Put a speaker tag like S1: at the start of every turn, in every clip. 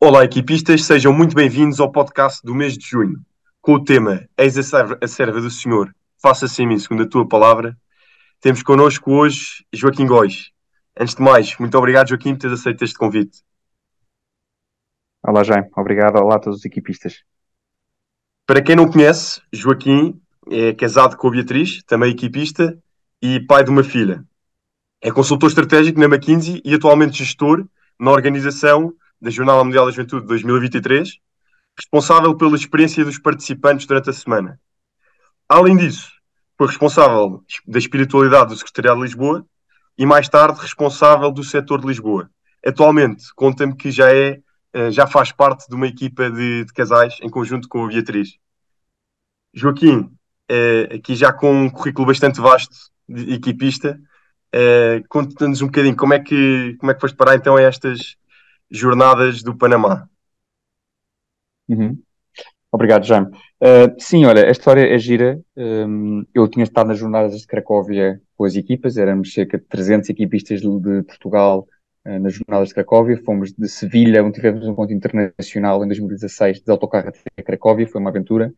S1: Olá, equipistas, sejam muito bem-vindos ao podcast do mês de junho, com o tema Eis a serva, a serva do Senhor, faça-se em mim segundo a tua palavra. Temos connosco hoje Joaquim Góis. Antes de mais, muito obrigado, Joaquim, por teres aceito este convite.
S2: Olá, Jaime. Obrigado. Olá a todos os equipistas.
S1: Para quem não conhece, Joaquim é casado com a Beatriz, também equipista, e pai de uma filha. É consultor estratégico na McKinsey e atualmente gestor na organização da Jornada Mundial da Juventude 2023, responsável pela experiência dos participantes durante a semana. Além disso, foi responsável da espiritualidade do Secretariado de Lisboa e mais tarde responsável do setor de Lisboa. Atualmente, conta-me que já é eh, já faz parte de uma equipa de, de casais em conjunto com a Beatriz. Joaquim, eh, aqui já com um currículo bastante vasto de equipista, eh, conta-nos um bocadinho como é que como é que foste parar então a estas jornadas do Panamá.
S2: Uhum. Obrigado, Jaime. Uh, sim, olha, a história é gira. Um, eu tinha estado nas jornadas de Cracóvia com as equipas, éramos cerca de 300 equipistas de, de Portugal uh, nas jornadas de Cracóvia. Fomos de Sevilha, onde tivemos um ponto internacional em 2016, de autocarro até Cracóvia, foi uma aventura.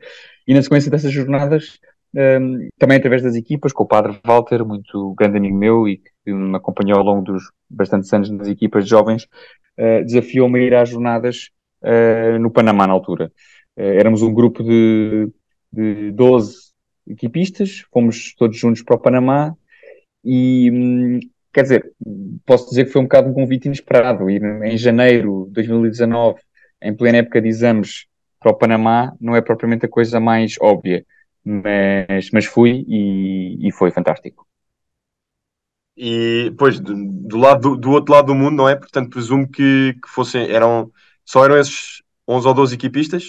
S2: E na sequência dessas jornadas, um, também através das equipas, com o padre Walter, muito grande amigo meu e que me acompanhou ao longo dos bastantes anos nas equipas de jovens, uh, desafiou-me a ir às jornadas uh, no Panamá na altura. Uh, éramos um grupo de, de 12 equipistas, fomos todos juntos para o Panamá e, um, quer dizer, posso dizer que foi um bocado um convite inesperado. Ir em janeiro de 2019, em plena época de exames para o Panamá, não é propriamente a coisa mais óbvia mas, mas fui e, e foi fantástico.
S1: E depois, do, do lado do, outro lado do mundo, não é? Portanto, presumo que, que fossem, eram, só eram esses 11 ou 12 equipistas?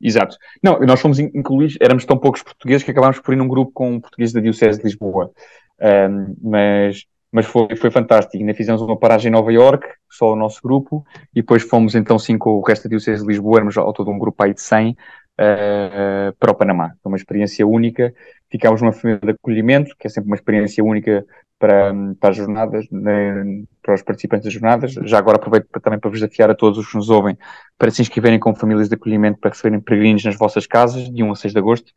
S2: Exato. Não, nós fomos incluídos, éramos tão poucos portugueses que acabámos por ir num grupo com portugueses da Diocese de Lisboa. Um, mas mas foi, foi fantástico. Ainda fizemos uma paragem em Nova York, só o nosso grupo, e depois fomos então sim com o resto da Diocese de Lisboa, éramos ao todo um grupo aí de 100, uh, para o Panamá. Foi uma experiência única. Ficámos numa família de acolhimento, que é sempre uma experiência única para, para as jornadas, né, para os participantes das jornadas. Já agora aproveito para, também para vos desafiar a todos os que nos ouvem para se inscreverem com famílias de acolhimento para receberem peregrinos nas vossas casas, de 1 a 6 de agosto.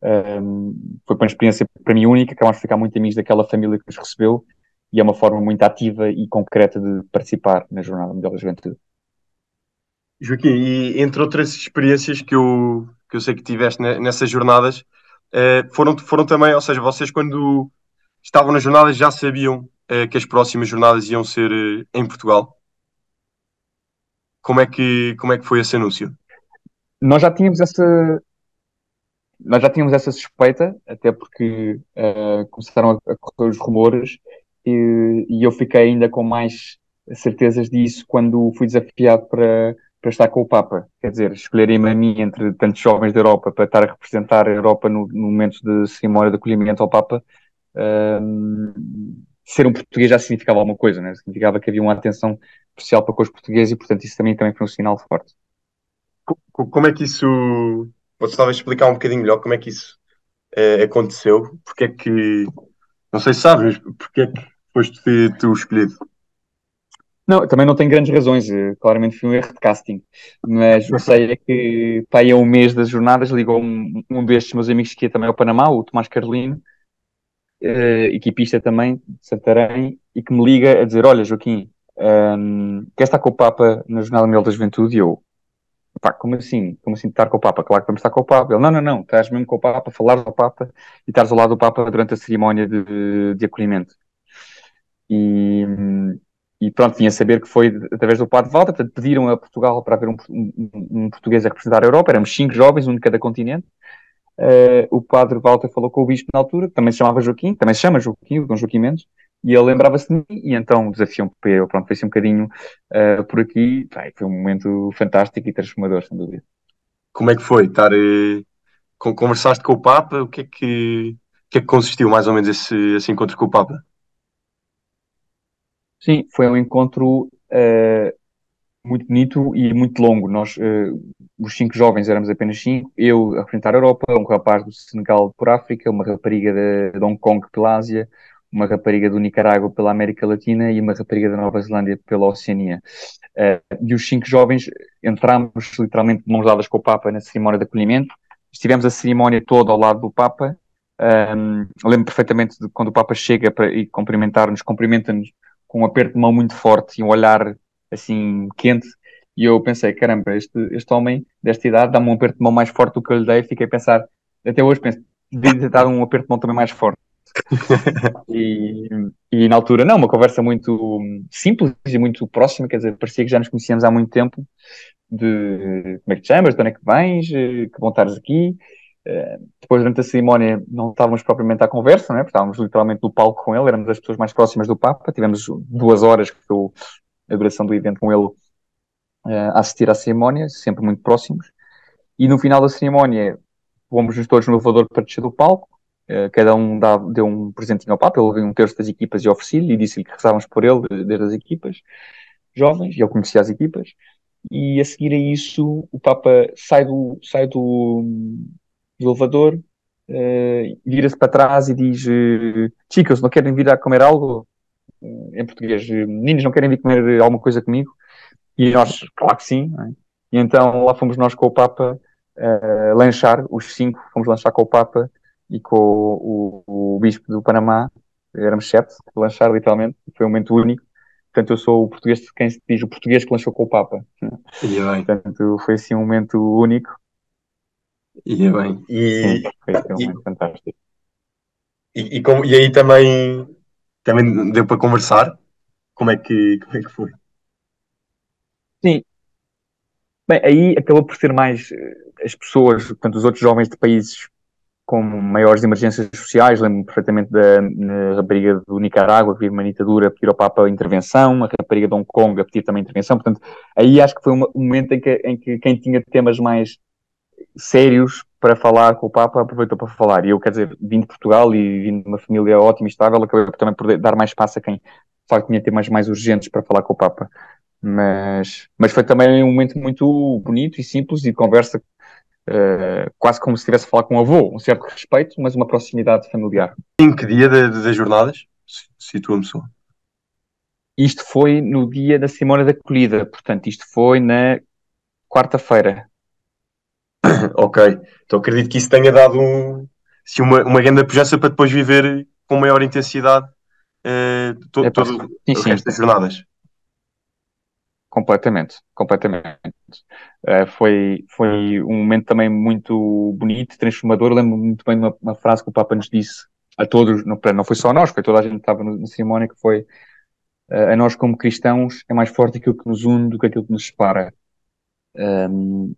S2: Um, foi uma experiência para mim única, acabámos de ficar muito amigos daquela família que nos recebeu e é uma forma muito ativa e concreta de participar na Jornada Mundial da Juventude.
S1: Joaquim, e entre outras experiências que eu, que eu sei que tiveste nessas jornadas, eh, foram, foram também, ou seja, vocês quando estavam nas jornadas já sabiam eh, que as próximas jornadas iam ser eh, em Portugal? Como é, que, como é que foi esse anúncio?
S2: Nós já tínhamos essa, nós já tínhamos essa suspeita, até porque uh, começaram a, correr os rumores e, e, eu fiquei ainda com mais certezas disso quando fui desafiado para, para estar com o Papa. Quer dizer, escolherem-me a mim entre tantos jovens da Europa para estar a representar a Europa no, no momento de cerimónia de acolhimento ao Papa. Um, ser um português já significava alguma coisa, né? significava que havia uma atenção especial para com os portugueses e, portanto, isso também, também foi um sinal forte.
S1: Como é que isso. Estava a explicar um bocadinho melhor como é que isso é, aconteceu? Porque é que. Não sei se sabes, porque é que foste tu escolhido?
S2: Não, também não tem grandes razões. Eh, claramente foi um erro de casting. Mas eu sei é que pá, há um mês das jornadas ligou um, um destes meus amigos que ia também ao Panamá, o Tomás Carolino, uh, equipista também de Santarém, e que me liga a dizer: Olha, Joaquim, um, quer estar com o Papa na Jornada Mundial da Juventude? E eu, pá, como assim? Como assim estar com o Papa? Claro que vamos estar com o Papa. Ele, não, não, não, estás mesmo com o Papa, falar ao Papa e estás ao lado do Papa durante a cerimónia de, de acolhimento. E, e pronto, vinha saber que foi através do Padre Walter, portanto pediram a Portugal para haver um, um, um, português a representar a Europa, éramos cinco jovens, um de cada continente. Uh, o Padre Walter falou com o Bispo na altura, que também se chamava Joaquim, também se chama Joaquim, o Dom Joaquim Mendes, e ele lembrava-se de mim, e então desafiou-me para eu, pronto, foi-se um bocadinho uh, por aqui, Vai, foi um momento fantástico e transformador, sem dúvida.
S1: Como é que foi estar, eh, conversaste com o Papa, o que é que, que é que consistiu mais ou menos esse, esse encontro com o Papa?
S2: Sim, foi um encontro uh, muito bonito e muito longo. Nós, uh, os cinco jovens, éramos apenas cinco. Eu a representar a Europa, um rapaz do Senegal por África, uma rapariga de, de Hong Kong pela Ásia, uma rapariga do Nicarágua pela América Latina e uma rapariga da Nova Zelândia pela Oceania. Uh, e os cinco jovens entramos literalmente de mãos dadas com o Papa na cerimónia de acolhimento. Estivemos a cerimónia toda ao lado do Papa. Um, lembro perfeitamente de quando o Papa chega para e cumprimentar-nos, cumprimenta-nos com um aperto de mão muito forte e um olhar assim quente. E eu pensei, caramba, este, este homem desta idade dá-me um aperto de mão mais forte do que eu lhe dei. Fiquei a pensar, até hoje penso, devia ter dado um aperto de mão também mais forte. e, e, na altura, não, uma conversa muito simples e muito próxima, quer dizer, parecia que já nos conhecíamos há muito tempo, de como é que te chamas, de onde é que vens, que bom estares aqui. Depois, durante a cerimónia, não estávamos propriamente à conversa, é? Porque estávamos literalmente no palco com ele, éramos as pessoas mais próximas do Papa, tivemos duas horas, que foi a duração do evento com ele, uh, a assistir à cerimónia, sempre muito próximos. E no final da cerimónia, fomos todos no elevador para descer do palco, Uh, cada um deu um presentinho ao Papa, ele veio um terço das equipas e ofereci-lhe e disse-lhe que rezávamos por ele, desde as equipas jovens, e ele conhecia as equipas. E a seguir a isso, o Papa sai do, sai do, do elevador, uh, vira-se para trás e diz: uh, Chicos, não querem vir a comer algo? Uh, em português, meninos, não querem vir comer alguma coisa comigo? E nós, claro que sim. É? E então lá fomos nós com o Papa uh, lanchar, os cinco, fomos lanchar com o Papa e com o, o, o Bispo do Panamá, éramos sete, lanchar literalmente, foi um momento único. Portanto, eu sou o português, quem se diz o português que lanchou com o Papa.
S1: E bem.
S2: Portanto, foi assim um momento único.
S1: E bem. E,
S2: Sim, foi assim um momento fantástico.
S1: E, e, com, e aí também, também deu para conversar? Como é que, como é que foi?
S2: Sim. Bem, aí acabou por ser mais eh, as pessoas, portanto, os outros jovens de países com maiores emergências sociais, lembro-me perfeitamente da rapariga do Nicarágua que vive uma ditadura a pedir ao Papa a intervenção, a rapariga de Hong Kong a pedir também intervenção, portanto, aí acho que foi um momento em que, em que quem tinha temas mais sérios para falar com o Papa aproveitou para falar, e eu, quer dizer, vim de Portugal e vim de uma família ótima e estável, acabei também por dar mais espaço a quem, de facto, tinha temas mais urgentes para falar com o Papa. Mas, mas foi também um momento muito bonito e simples e de conversa Uh, quase como se estivesse a falar com um avô, um certo respeito, mas uma proximidade familiar.
S1: Em que dia das jornadas? Situa-me só.
S2: Isto foi no dia da Simona da Acolhida, portanto, isto foi na quarta-feira.
S1: ok, então acredito que isso tenha dado um, assim, uma, uma grande pujança para depois viver com maior intensidade uh, to, é, todo sim, o resto das jornadas.
S2: Completamente, completamente. Uh, foi, foi um momento também muito bonito, transformador. Lembro muito bem de uma, uma, frase que o Papa nos disse a todos, não, não foi só a nós, foi toda a gente que estava na cerimónia, que foi uh, a nós como cristãos é mais forte aquilo que nos une do que aquilo que nos separa. Um,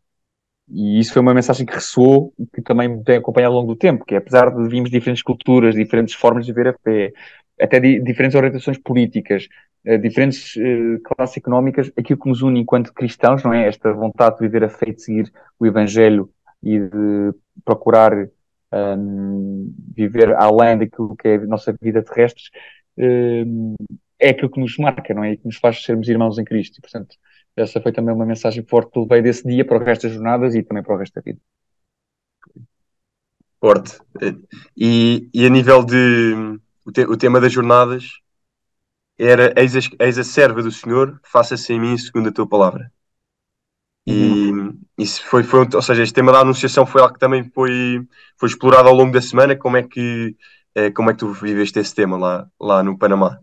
S2: e isso foi uma mensagem que ressoou e que também me tem acompanhado ao longo do tempo, que apesar de virmos diferentes culturas, diferentes formas de ver a fé, até di diferentes orientações políticas, uh, diferentes uh, classes económicas, aquilo que nos une enquanto cristãos, não é? Esta vontade de viver a fé e de seguir o Evangelho e de procurar um, viver além daquilo que é a nossa vida terrestre, um, é aquilo que nos marca, não é? E que nos faz sermos irmãos em Cristo. E, portanto, essa foi também uma mensagem forte que levei desse dia para o resto das jornadas e também para o resto da vida.
S1: Forte. E, e a nível de o, te, o tema das jornadas era eis a, eis a serva do Senhor, faça-se em mim segundo a tua palavra. E uhum. isso foi, foi, ou seja, este tema da anunciação foi algo que também foi, foi explorado ao longo da semana. Como é que, eh, como é que tu viveste esse tema lá, lá no Panamá?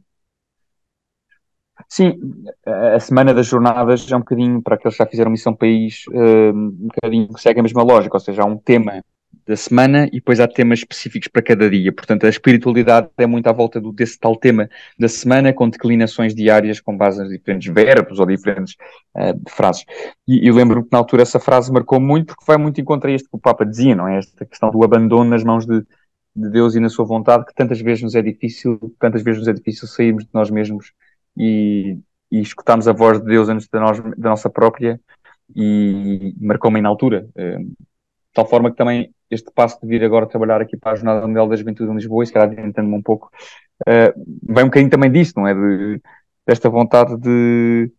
S2: Sim, a semana das jornadas é um bocadinho, para aqueles que já fizeram missão país, eh, um bocadinho que segue a mesma lógica, ou seja, há um tema da semana e depois há temas específicos para cada dia. Portanto, a espiritualidade é muito à volta do, desse tal tema da semana, com declinações diárias com base nas diferentes verbos ou diferentes uh, frases. E eu lembro que na altura essa frase marcou muito porque vai muito em contra este que o Papa dizia, não é? Esta questão do abandono nas mãos de, de Deus e na sua vontade, que tantas vezes nos é difícil, tantas vezes nos é difícil sairmos de nós mesmos e, e escutarmos a voz de Deus antes da, nós, da nossa própria e marcou-me na altura. Uh, de tal forma que também este passo de vir agora trabalhar aqui para a Jornada Mundial da Juventude em Lisboa, e se calhar adiantando-me um pouco, uh, vem um bocadinho também disso, não é? De, desta vontade de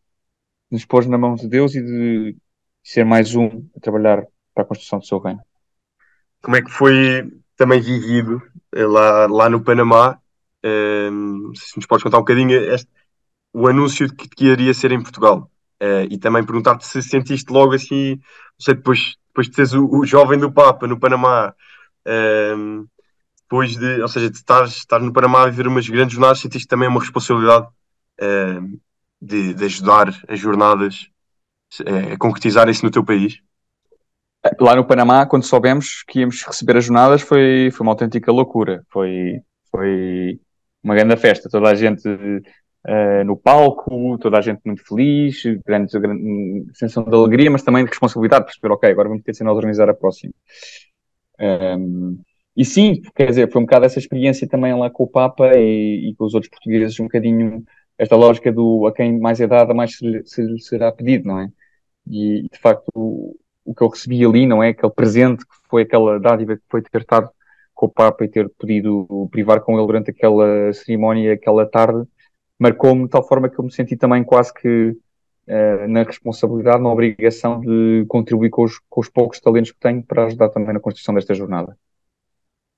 S2: nos pôr na mão de Deus e de ser mais um a trabalhar para a construção do seu reino.
S1: Como é que foi também vivido eh, lá, lá no Panamá Uh, se nos podes contar um bocadinho este, o anúncio de que, que iria ser em Portugal. Uh, e também perguntar-te se sentiste logo assim, não sei, depois, depois de teres o, o jovem do Papa no Panamá, uh, depois de, ou seja, de estar, no Panamá a viver umas grandes jornadas, sentiste também uma responsabilidade uh, de, de, ajudar as jornadas a concretizarem-se no teu país?
S2: Lá no Panamá, quando soubemos que íamos receber as jornadas, foi, foi uma autêntica loucura. Foi, foi uma grande festa. Toda a gente uh, no palco, toda a gente muito feliz, grande, grande sensação de alegria, mas também de responsabilidade, perceber, ok, agora vamos ter de ser nós organizar a próxima. Um, e sim, quer dizer, foi um bocado essa experiência também lá com o Papa e, e com os outros portugueses, um bocadinho esta lógica do a quem mais é dada, mais se lhe, se será pedido, não é? E, de facto, o, o, que eu recebi ali, não é? Aquele presente que foi aquela dádiva que foi ter estado com o Papa e ter podido privar com ele durante aquela cerimónia, aquela tarde, marcou-me de tal forma que eu me senti também quase que uh, na responsabilidade, na obrigação de contribuir com os, com os poucos talentos que tenho para ajudar também na construção desta jornada.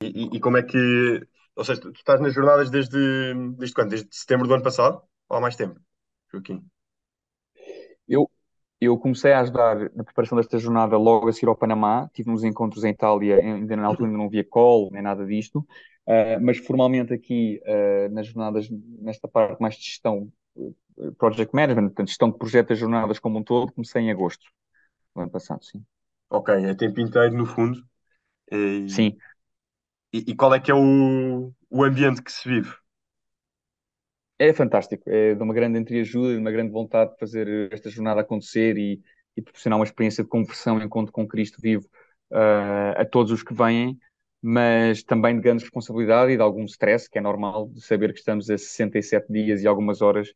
S1: E, e, como é que. Ou seja, tu estás nas jornadas desde, desde quando? Desde setembro do ano passado? Ou há mais tempo, Joaquim?
S2: Eu, eu comecei a ajudar na preparação desta jornada logo a seguir ao Panamá. Tive uns encontros em Itália, ainda na altura ainda não havia call, nem nada disto. Uh, mas formalmente aqui, uh, nas jornadas, nesta parte mais de gestão, uh, project management, portanto, gestão de projetos das jornadas como um todo, comecei em agosto do ano passado, sim.
S1: Ok, é tempo inteiro no fundo.
S2: E... Sim.
S1: E, e, qual é que é o, o ambiente que se vive?
S2: É fantástico, é de uma grande entreajuda, de uma grande vontade de fazer esta jornada acontecer e, e proporcionar uma experiência de conversão, encontro com Cristo vivo a todos os que vêm, mas também de grande responsabilidade e de algum stress, que é normal, de saber que estamos a 67 dias e algumas horas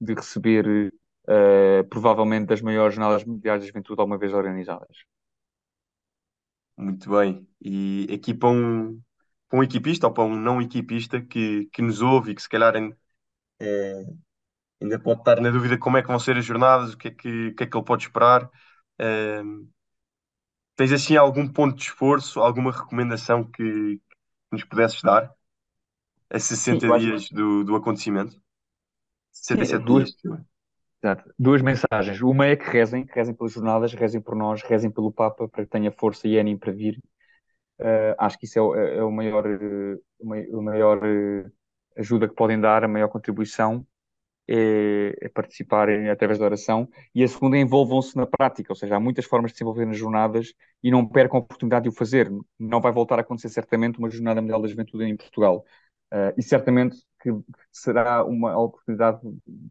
S2: de receber uh, provavelmente das maiores jornadas mundiais de juventude alguma vez organizadas.
S1: Muito bem. E aqui para um, para um equipista ou para um não equipista que, que nos ouve e que se calhar é, ainda pode estar na dúvida como é que vão ser as jornadas, o que é que, o que, é que ele pode esperar. É, tens assim algum ponto de esforço, alguma recomendação que, que nos pudesses dar a 60 Sim, dias do, do acontecimento?
S2: 67 Sim, duas, dias. Exato. Duas mensagens. Uma é que rezem, que rezem pelas jornadas, rezem por nós, rezem pelo Papa para que tenha força e ânimo para vir Uh, acho que isso é, o, é, é o maior, uh, maior uh, ajuda que podem dar, a maior contribuição é, é participarem através da oração. E a segunda envolvam-se na prática, ou seja, há muitas formas de se envolver nas jornadas e não percam a oportunidade de o fazer. Não vai voltar a acontecer certamente uma Jornada Mundial da Juventude em Portugal. e certamente que será uma oportunidade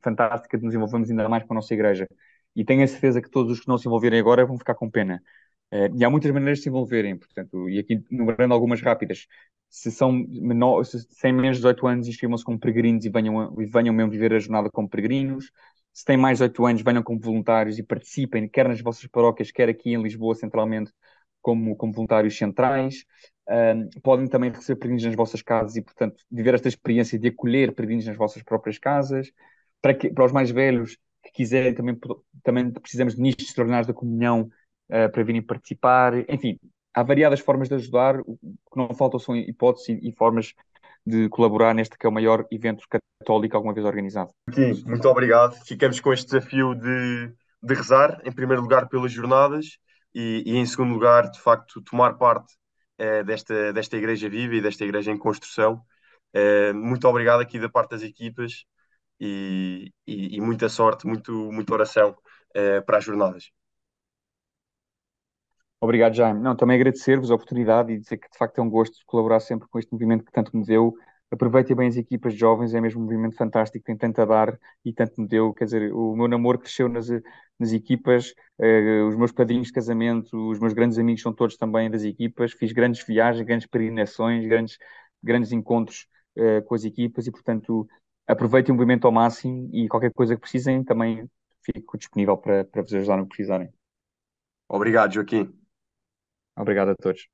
S2: fantástica de nos envolvermos ainda mais com a nossa igreja. E tenho a certeza que todos os que não se envolverem agora vão ficar com pena. Uh, e há muitas maneiras de se envolverem, portanto, e aqui numerando algumas rápidas. Se são menor, se têm menos de 18 anos, inscrevam-se como peregrinos e venham, e venham mesmo viver a jornada como peregrinos. Se têm mais de 18 anos, venham como voluntários e participem, quer nas vossas paróquias, quer aqui em Lisboa, centralmente, como, como voluntários centrais. Uh, podem também receber peregrinos nas vossas casas e, portanto, viver esta experiência de acolher peregrinos nas vossas próprias casas. Para, que, para os mais velhos que quiserem, também, também precisamos de nichos extraordinários da comunhão uh, para virem participar. Enfim, há variadas formas de ajudar, o que não faltam são hipóteses e, formas de colaborar neste que é o maior evento católico alguma vez organizado.
S1: Sim, muito obrigado. Ficamos com este desafio de, de rezar, em primeiro lugar, pelas jornadas e, e em segundo lugar, de facto, tomar parte uh, desta, desta igreja viva e desta igreja em construção. Uh, muito obrigado aqui da parte das equipas e, e, e muita sorte, muito, muita oração uh, para as jornadas.
S2: Obrigado, Jaime. Não, também agradecer-vos a oportunidade e dizer que de facto é um gosto de colaborar sempre com este movimento que tanto me deu. Aproveitem bem as equipas de jovens, é mesmo um movimento fantástico, tem tanto a dar e tanto me deu. Quer dizer, o meu namoro cresceu nas, nas equipas, eh, os meus padrinhos de casamento, os meus grandes amigos são todos também das equipas. Fiz grandes viagens, grandes peregrinações, grandes, grandes encontros eh, com as equipas e, portanto, aproveitem o movimento ao máximo e qualquer coisa que precisem também fico disponível para, para vos ajudar no que precisarem.
S1: Obrigado, Joaquim.
S2: Obrigado a todos.